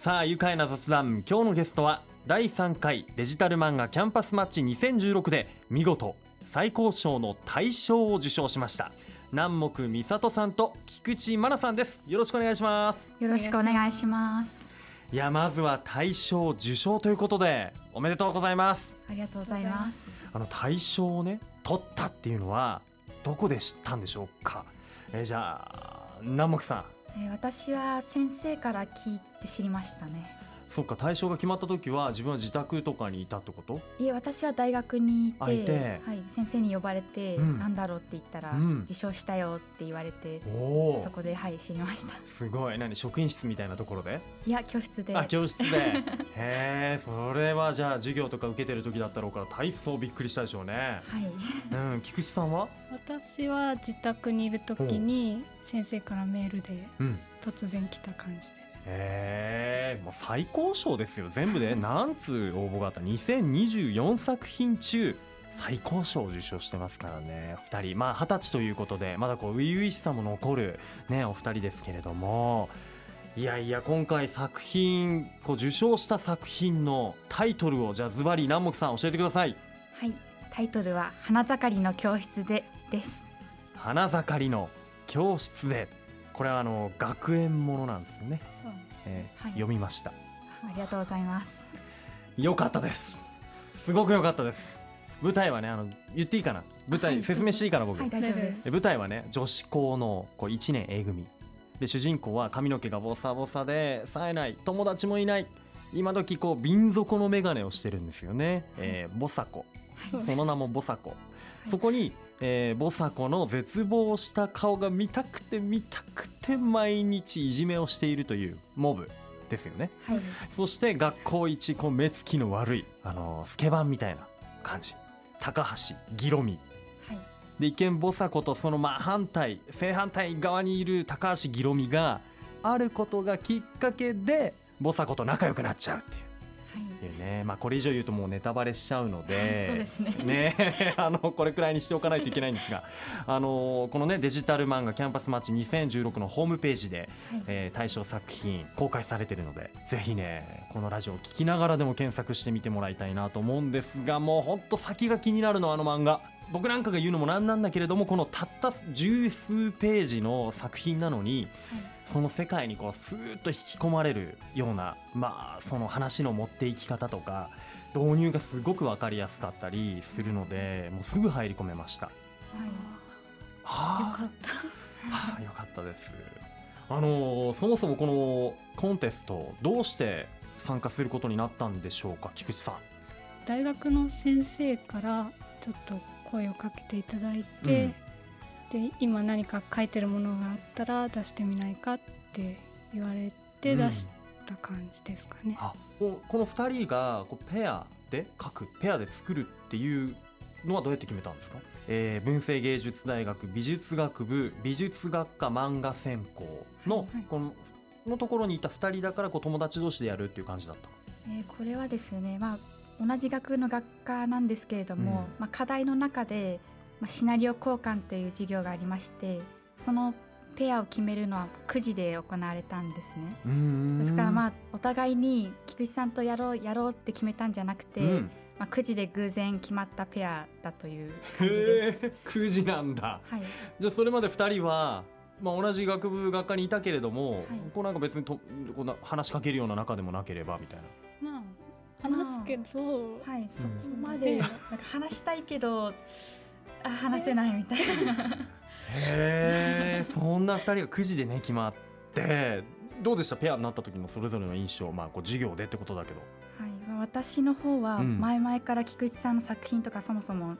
さあ愉快な雑談。今日のゲストは第3回デジタル漫画キャンパスマッチ2016で見事最高賞の大賞を受賞しました。南木美里さんと菊池真奈さんです。よろしくお願いします。よろしくお願いします。いやまずは大賞受賞ということでおめでとうございます。ありがとうございます。あの大賞をね取ったっていうのはどこで知ったんでしょうか、えーじゃあ南木さんえー私は先生から聞いて知りましたね。そっか大賞が決まった時は自分は自宅とかにいたってこと？いえ私は大学にいてあいて。はい、先生に呼ばれて、うん。なんだろうって言ったら、うん。受賞したよって言われておそこではい知りました。すごい。何職員室みたいなところで？いや教室で。あ教室で。へえそれはじゃあ授業とか受けてる時だったろうから体操びっくりしたでしょうね。はい。うん菊池さんは？私は自宅にいる時に先生からメールでうん。突然来た感じで。へえもう最高賞ですよ。全部で 何通応募があった。2024作品中最高賞を受賞してますからね。お二人。まあ二十歳ということでまだこう初々しさも残るねお二人ですけれども。いやいや今回作品こう受賞した作品のタイトルをじゃあズバリ南木さん教えてください。はい。タイトルは花盛りの教室でです。花盛りの教室で。これはあの学園ものなんですよね、そうです。えーはい。読みました。ありがとうございます。よかったです。すごく良かったです。舞台はねあの言っていいかな？舞台、はい。説明していいかな僕、はい大丈夫です。で舞台はね女子校のこう1年 A 組で主人公は髪の毛がボサボサで冴えない。友達もいない。今時こう瓶底の眼鏡をしてるんですよね、えーボサコ。そうその名もボサコ、いそこに、えーボサコの絶望した顔が見たくて見たくて毎日いじめをしているというモブですよね。はい。そして学校一こう目つきの悪いあのスケバンみたいな感じ。高橋ギロミ。はい。で一見ボサコとその真反対正反対側にいる高橋ギロミがあることがきっかけでボサコと仲良くなっちゃうっていう。はいいうねまあこれ以上言うともうネタバレしちゃうのでそうですね。ね あのこれくらいにしておかないといけないんですがあのこのねデジタル漫画キャンパスマッチ2016のホームページではい。えー対象作品公開されてるのでぜひねこのラジオを聞きながらでも検索してみてもらいたいなと思うんですがもうほんと先が気になるのあの漫画僕なんかが言うのもなんなんだけれどもこのたった十数ページの作品なのにその世界にこうスーッと引き込まれるようなまあその話の持っていき方とか導入がすごく分かりやすかったりするのでもうすぐ入り込めました。はいはあよかったはあ、よかったです。あのーそもそもこのコンテストどうして参加することになったんでしょうか菊池さん。大学の先生からちょっと声をかけていただいて、で今何か書いてるものがあったら出してみないかって言われてうん。出した感じですかね、あここの2人がこうペアで書くペアで作るっていうのはどうやって決めたんですか、えー文星芸術大学美術学部美術学科漫画専攻のはいはい。こののところにいた2人だからこう友達同士でやるっていう感じだったえーこれはですね、まあ、同じ学の学科なんですけれども、うんまあ、課題の中で、まあ、シナリオ交換という授業がありましてそのペアを決めるのは9時で行われたんですね。ですからまあお互いに菊池さんとやろうやろうって決めたんじゃなくて、うんまあ、9時で偶然決まったペアだという感じです。へー9時なんだはい、じゃあそれまで2人は、まあ、同じ学部学科にいたけれども、はいこうなんか別にとこんな話しかけるような仲でもなければみたいな。まあ話すけど、はい、そこうん。まで。なんか話したいけどあ話せないみたいな。へえ。そんな2人が9時でね決まってどうでした？ペアになった時のそれぞれの印象。まあこう授業でってことだけど。はい、私の方はうん。前々から菊池さんの作品とかそもそも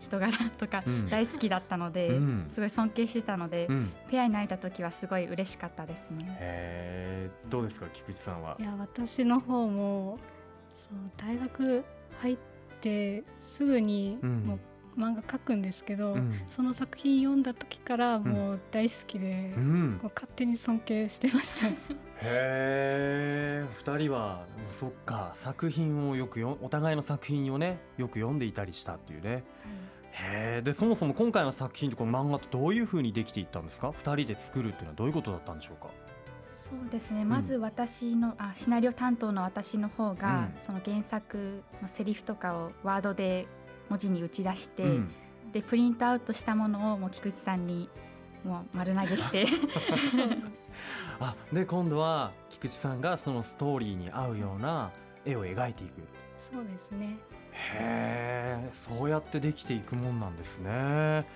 人柄とかうん。大好きだったので、うん。すごい尊敬してたので、うん、ペアになれた時はすごい嬉しかったですね。へえ。どうですか？菊池さんは。いや私の方もそう大学入ってすぐにうん。もう漫画描くんですけど、うん。その作品読んだ時からもう大好きで、うん。こう勝手に尊敬してました。へえ2人はそっか作品をよくよお互いの作品をねよく読んでいたりしたっていうね。へえでそもそも今回の作品とこの漫画ってどういう風にできていったんですか？2人で作るっていうのはどういうことだったんでしょうか？そうですね。まず私の、うん、あシナリオ担当の私の方が、うん、その原作のセリフとかをワードで文字に打ち出して、うん、でプリントアウトしたものをもう菊池さんにもう丸投げして。あで今度は菊池さんがそのストーリーに合うような絵を描いていく。そうですね。へえそうやってできていくもんなんですね。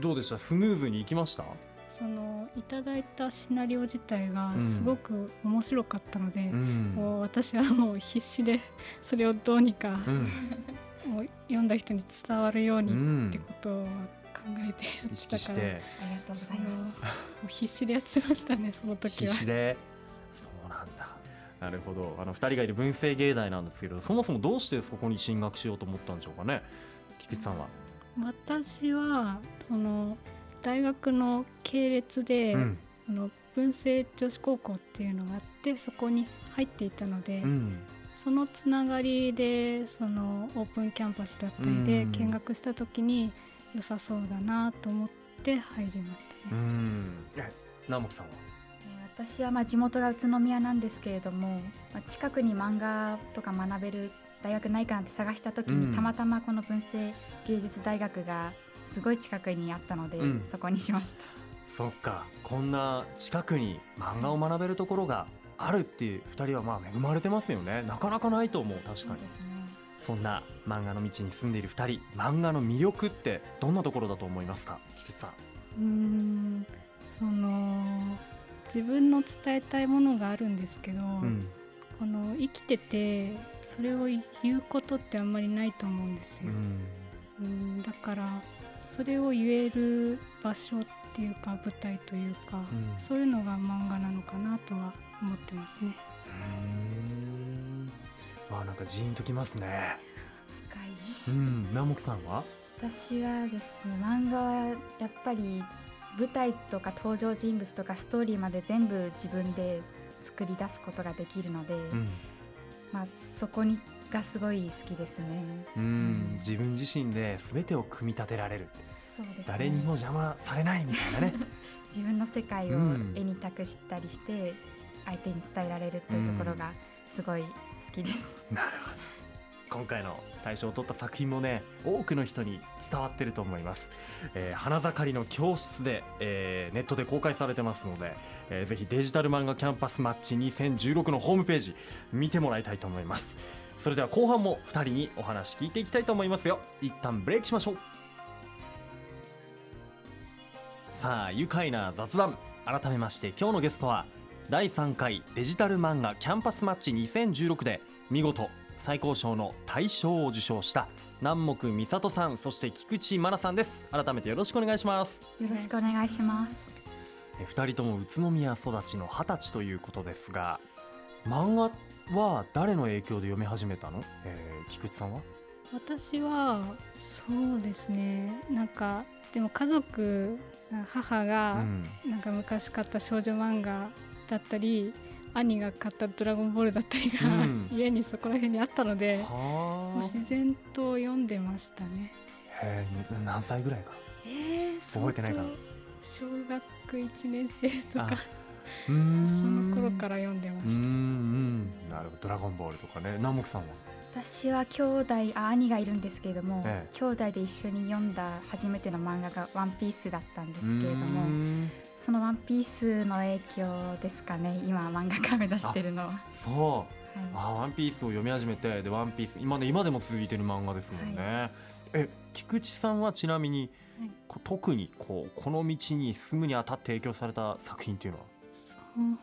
どうでした？スムーズにいきました？そのいただいたシナリオ自体がすごく面白かったので、うん、もう私はもう必死で それをどうにか、うん、もう読んだ人に伝わるようにってことを考えて意識して。ありがとうございます。もう必死でやってましたねその時は。必死で。そうなんだ。なるほど。あの2人がいる文星芸大なんですけどそもそもどうしてそこに進学しようと思ったんでしょうかね菊池さんは。私はその大学の系列で、うん、あの文星女子高校っていうのがあってそこに入っていたので、うん、そのつながりでそのオープンキャンパスだったりで見学した時に良さそうだなと思って入りましたね。うん。え南本さんは？私はまあ地元が宇都宮なんですけれども、まあ、近くに漫画とか学べる大学ないかなって探した時に、うん、たまたまこの文星芸術大学がすごい近くにあったので、うん、そこにしました。そっか。こんな近くに漫画を学べるところがあるっていう2人はまあ恵まれてますよね。なかなかないと思う。確かに。そ、ね,、んな漫画の道に住んでいる2人漫画の魅力ってどんなところだと思いますか？菊池さん。うんその自分の伝えたいものがあるんですけど、うん、この生きててそれを言うことってあんまりないと思うんですよ、うん、うんだからそれを言える場所っていうか舞台というか、うん、そういうのが漫画なのかなとは思ってますね。まあなんかジーンときますね。深い。うん、南木さんは？私はですね、漫画はやっぱり舞台とか登場人物とかストーリーまで全部自分で作り出すことができるので、うん、まあそこにがすごい好きですね。うん、自分自身で全てを組み立てられる。そうです、ね、誰にも邪魔されないみたいなね。自分の世界を絵に託したりして、相手に伝えられるというところがすごい好きです。なるほど。今回の大賞を取った作品もね多くの人に伝わってると思います、えー、花盛りの教室で、えー、ネットで公開されてますので、えー、ぜひデジタル漫画キャンパスマッチ2016のホームページ見てもらいたいと思いますそれでは後半も2人にお話聞いていきたいと思いますよ。一旦ブレイクしましょう。さあ愉快な雑談。改めまして今日のゲストは第3回デジタル漫画キャンパスマッチ2016で見事最高賞の大賞を受賞した南木美里さんそして菊池真奈さんです。改めてよろしくお願いします。よろしくお願いします。え二人とも宇都宮育ちの二十歳ということですが漫画は誰の影響で読み始めたの、えー、菊池さんは？私はそうですね。なんかでも家族母がなんか昔買った少女漫画だったり、兄が買った「ドラゴンボール」だったりが、うん、家にそこら辺にあったので自然と読んでましたね。へえ何歳ぐらいか？えー、覚えてないかな。小学1年生とかその頃から読んでました。なるほど「ドラゴンボール」とかね。南木さんは？私は兄弟あ兄がいるんですけれども、ええ、兄弟で一緒に読んだ初めての漫画が「ワンピースだったんですけれどもその「ワンピースの影響ですかね。今漫画家目指してるのは。そう、はい、あワンピースを読み始めてでワンピース今ね今でも続いてる漫画ですもんね、はい、え菊池さんはちなみに、はい、特にこうこの道に進むにあたって影響された作品っていうのは？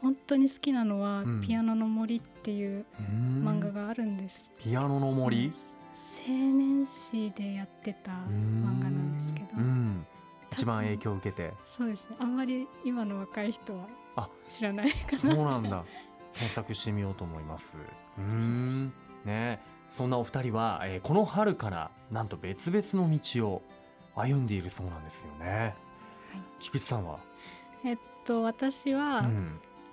本当に好きなのは、うん、ピアノの森っていう漫画があるんです。ピアノの森？青年誌でやってた漫画なんですけど、一番影響を受けて。そうですね。あんまり今の若い人は知らないかな。そうなんだ。検索してみようと思います。うん。ね。そんなお二人は、えー、この春からなんと別々の道を歩んでいるそうなんですよね、はい、菊池さんは？えっと私は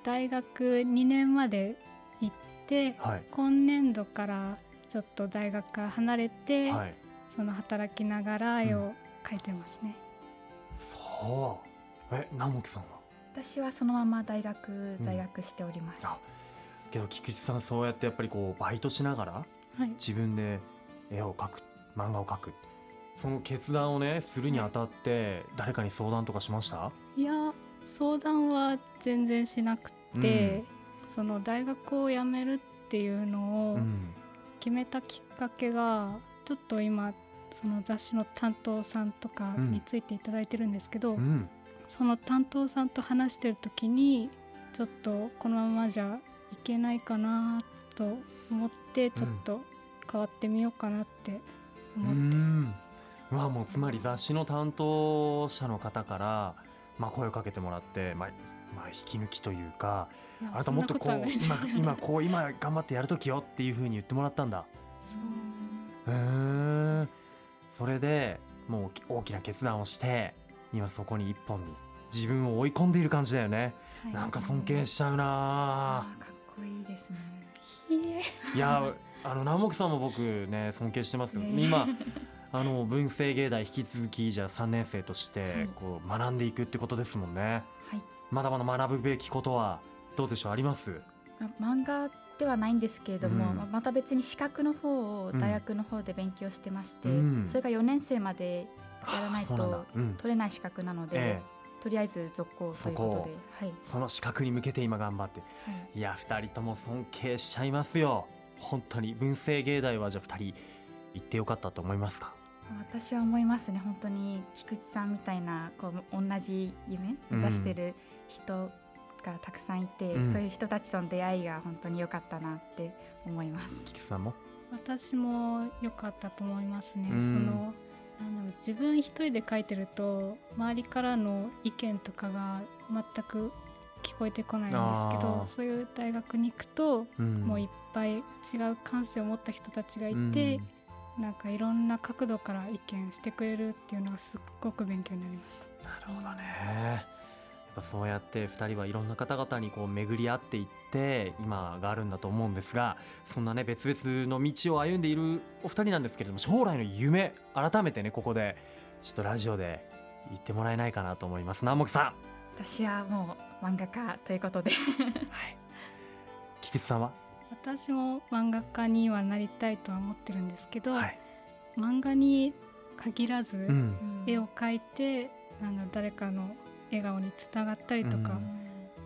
大学2年まで行って、はい、今年度からちょっと大学から離れて、はい、その働きながら絵を描いてますね、うん、そう。え南木さんは？私はそのまま大学在学しております、うん、けど菊池さんそうやってやっぱりこうバイトしながら、はい、自分で絵を描く漫画を描く。その決断をねするにあたって誰かに相談とかしました？いや相談は全然しなくて、うん、その大学を辞めるっていうのを決めたきっかけがちょっと今その雑誌の担当さんとかについていただいてるんですけど、うん、その担当さんと話してる時にちょっとこのままじゃいけないかなと思ってちょっと変わってみようかなって思って。うん。まあもうつまり雑誌の担当者の方からまあ声をかけてもらって、まあ、まあ引き抜きというかあなたもっとこう今今こう今頑張ってやる時よっていうふうに言ってもらったんだ。へえそれでもう大きな決断をして今そこに一本に自分を追い込んでいる感じだよね、はい、なんか尊敬しちゃうなかっこいいですねいやあの南木さんも僕ね尊敬してますよ、今あの文政芸大引き続きじゃあ3年生としてこう学んでいくってことですもんね、はい、まだまだ学ぶべきことはどうでしょうあります？漫画ではないんですけれども、うん、また別に資格の方を大学の方で勉強してまして、うん、それが4年生までやらないと取れない資格なので、ええ、とりあえず続行ということで、はい、その資格に向けて今頑張って、はい、いや2人とも尊敬しちゃいますよ。本当に文政芸大はじゃあ2人行ってよかったと思いますか？私は思いますね。本当に菊池さんみたいなこう同じ夢目指してる人がたくさんいて、うん、そういう人たちとの出会いが本当に良かったなって思います。菊池さんも？私も良かったと思いますね。うん、そのなんだろう自分一人で書いてると周りからの意見とかが全く聞こえてこないんですけどそういう大学に行くと、うん、もういっぱい違う感性を持った人たちがいて、なんかいろんな角度から意見してくれるっていうのがすっごく勉強になりました。なるほどね。やっぱそうやって2人はいろんな方々にこう巡り合っていって今があるんだと思うんですがそんなね別々の道を歩んでいるお二人なんですけれども将来の夢改めてねここでちょっとラジオで言ってもらえないかなと思います。南木さん。私はもう漫画家ということで。はい、菊池さんは？私も漫画家にはなりたいとは思ってるんですけど、はい、漫画に限らず、うん、絵を描いてあの誰かの笑顔につながったりとか、うん、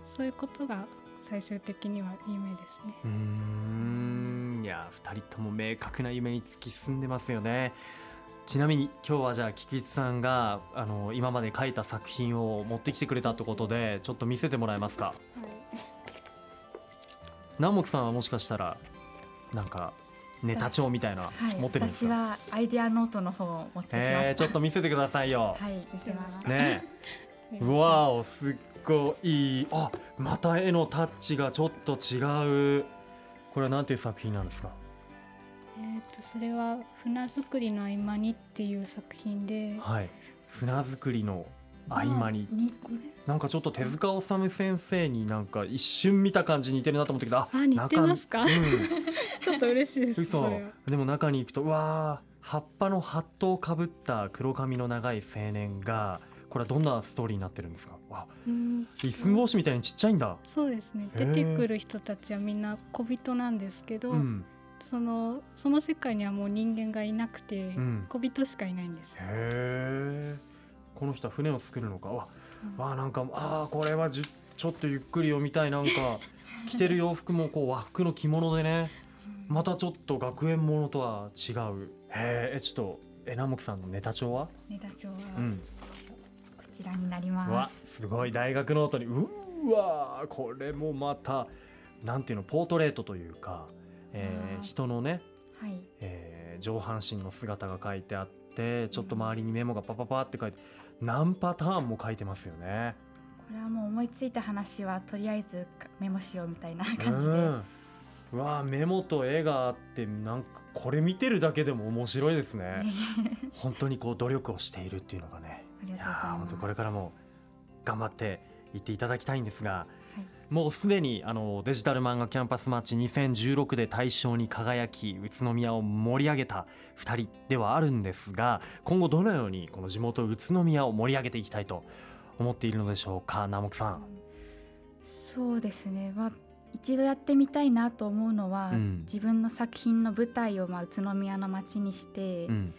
そういうことが最終的には夢ですね。うんいや2人とも明確な夢に突き進んでますよね。ちなみに今日はじゃあ菊池さんがあの今まで描いた作品を持ってきてくれたってことでちょっと見せてもらえますか？はい南木さんはもしかしたらなんかネタ帳みたいな持ってるんですか、はい、私はアイデアノートの方を持ってきましたちょっと見せてくださいよ。はい見せます。ね。う わおすっごいあまた絵のタッチがちょっと違う。これはなんていう作品なんですか？えっ、とそれは船作りの合間にっていう作品で、はい、船作りの合間に。なんかちょっと手塚治虫先生になんか一瞬見た感じ似てるなと思ったけどあ似てますか、うん、ちょっと嬉しいです嘘。でも中に行くとうわ葉っぱのハットをかぶった黒髪の長い青年がこれはどんなストーリーになってるんですか？わ一寸法師みたいにちっちゃいんだ。そうですね。出てくる人たちはみんな小人なんですけど、うん、そのその世界にはもう人間がいなくて、うん、小人しかいないんですへえこの人は船を作るのか。わ、うん、わなんかああこれはじちょっとゆっくり読みたい。なんか着てる洋服もこう和服の着物でね。またちょっと学園ものとは違う。へえちょっとえ南木さんのネタ帳は？ネタ帳は、うん、こちらになります。すごい。大学ノートにうわこれもまたなんていうのポートレートというか、えー、人のね、はい。えー、上半身の姿が書いてあってちょっと周りにメモがパパパって書いて何パターンも書いてますよね。これはもう思いついた話はとりあえずメモしようみたいな感じで。うわメモと絵があってなんかこれ見てるだけでも面白いですね。本当にこう努力をしているっていうのがね。ありがとうございます。本当これからも頑張っていっていただきたいんですが、もうすでにあのデジタル漫画キャンパスマッチ2016で大賞に輝き宇都宮を盛り上げた2人ではあるんですが今後どのようにこの地元宇都宮を盛り上げていきたいと思っているのでしょうか？南木さん。そうですね、まあ、一度やってみたいなと思うのは、うん、自分の作品の舞台をまあ宇都宮の街にして、うん、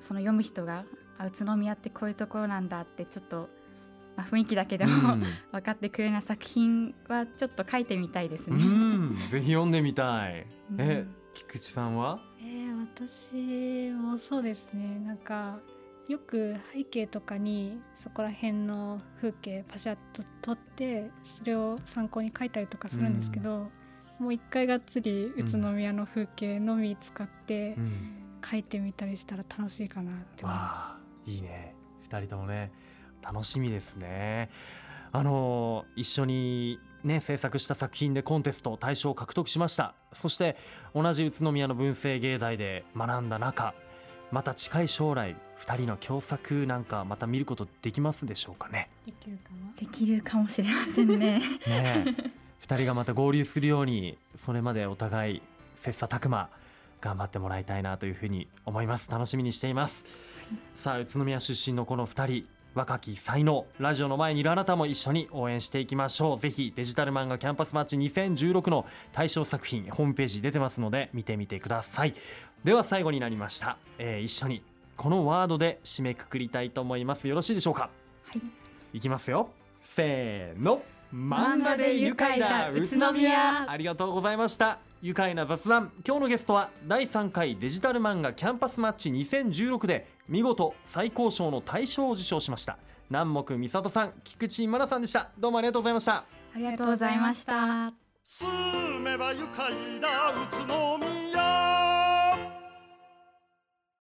その読む人があ宇都宮ってこういうところなんだってちょっと、まあ、雰囲気だけでも、うん、分かってくれるような作品はちょっと書いてみたいですね。ぜひ読んでみたい。え、菊池さんは？えー、私もそうですね。なんかよく背景とかにそこら辺の風景パシャッと撮ってそれを参考に書いたりとかするんですけど、うん、もう一回がっつり宇都宮の風景のみ使って書いてみたりしたら楽しいかなって思います。いいね2人ともね楽しみですね。あの一緒にね制作した作品でコンテスト大賞を獲得しました。そして同じ宇都宮の文星芸大で学んだ中また近い将来2人の共作なんかまた見ることできますでしょうかね。できるかも。できるかもしれませんね。ね2人がまた合流するようにそれまでお互い切磋琢磨頑張ってもらいたいなというふうに思います。楽しみにしています、はい、さあ宇都宮出身のこの2人若き才能ラジオの前にいるあなたも一緒に応援していきましょう。ぜひデジタル漫画キャンパスマッチ2016の対象作品ホームページ出てますので見てみてください。では最後になりました、えー、一緒にこのワードで締めくくりたいと思います。よろしいでしょうか？はい。いきますよ。せーの。漫画で愉快な宇都宮。ありがとうございました愉快な雑談。今日のゲストは第3回デジタル漫画キャンパスマッチ2016で見事最高賞の大賞を受賞しました。南木美里さん菊池真奈さんでした。どうもありがとうございました。ありがとうございました。住めば愉快な宇都宮